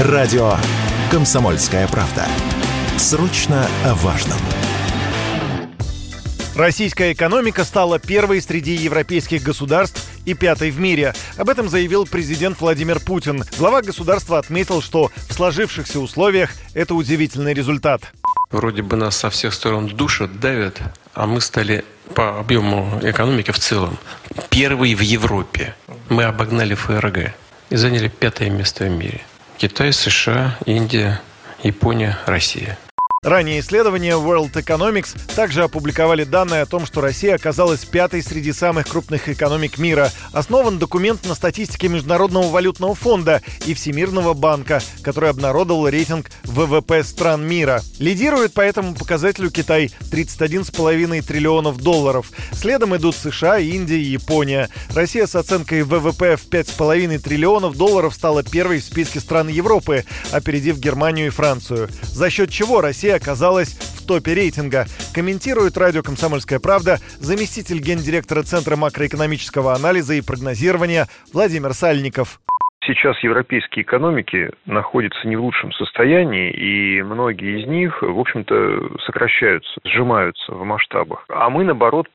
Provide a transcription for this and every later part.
Радио «Комсомольская правда». Срочно о важном. Российская экономика стала первой среди европейских государств и пятой в мире. Об этом заявил президент Владимир Путин. Глава государства отметил, что в сложившихся условиях это удивительный результат. Вроде бы нас со всех сторон душат, давят, а мы стали по объему экономики в целом первый в Европе. Мы обогнали ФРГ и заняли пятое место в мире. Китай, США, Индия, Япония, Россия. Ранее исследования World Economics также опубликовали данные о том, что Россия оказалась пятой среди самых крупных экономик мира. Основан документ на статистике Международного валютного фонда и Всемирного банка, который обнародовал рейтинг ВВП стран мира. Лидирует по этому показателю Китай – 31,5 триллионов долларов. Следом идут США, Индия и Япония. Россия с оценкой ВВП в 5,5 триллионов долларов стала первой в списке стран Европы, опередив Германию и Францию. За счет чего Россия оказалась в топе рейтинга. Комментирует радио «Комсомольская правда» заместитель гендиректора Центра макроэкономического анализа и прогнозирования Владимир Сальников. Сейчас европейские экономики находятся не в лучшем состоянии, и многие из них, в общем-то, сокращаются, сжимаются в масштабах. А мы, наоборот,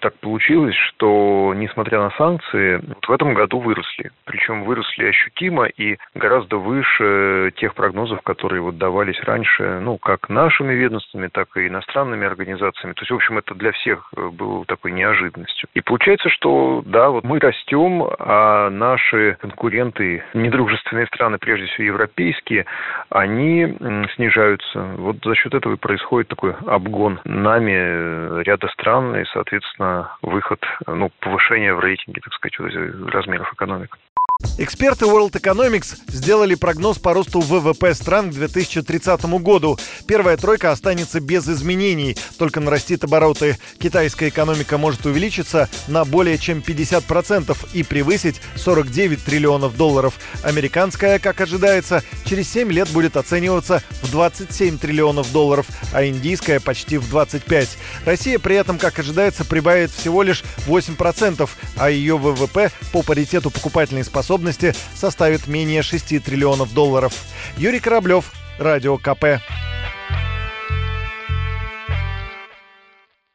так получилось, что, несмотря на санкции, в этом году выросли. Причем выросли ощутимо и гораздо выше тех прогнозов, которые вот давались раньше, ну, как нашими ведомствами, так и иностранными организациями. То есть, в общем, это для всех было такой неожиданностью. И получается, что, да, вот мы растем, а наши конкуренты недружественные страны, прежде всего европейские, они снижаются. Вот за счет этого и происходит такой обгон нами э, ряда стран и, соответственно, выход, ну, повышение в рейтинге, так сказать, размеров экономик. Эксперты World Economics сделали прогноз по росту ВВП стран к 2030 году. Первая тройка останется без изменений, только нарастит обороты. Китайская экономика может увеличиться на более чем 50% и превысить 49 триллионов долларов. Американская, как ожидается, через 7 лет будет оцениваться в 27 триллионов долларов, а индийская почти в 25. Россия при этом, как ожидается, прибавит всего лишь 8%, а ее ВВП по паритету покупательной способности способности составит менее 6 триллионов долларов. Юрий Кораблев, Радио КП.